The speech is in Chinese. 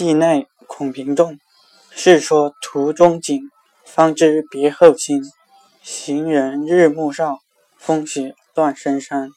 系内恐平重，是说途中景，方知别后心。行人日暮少，风雪乱深山。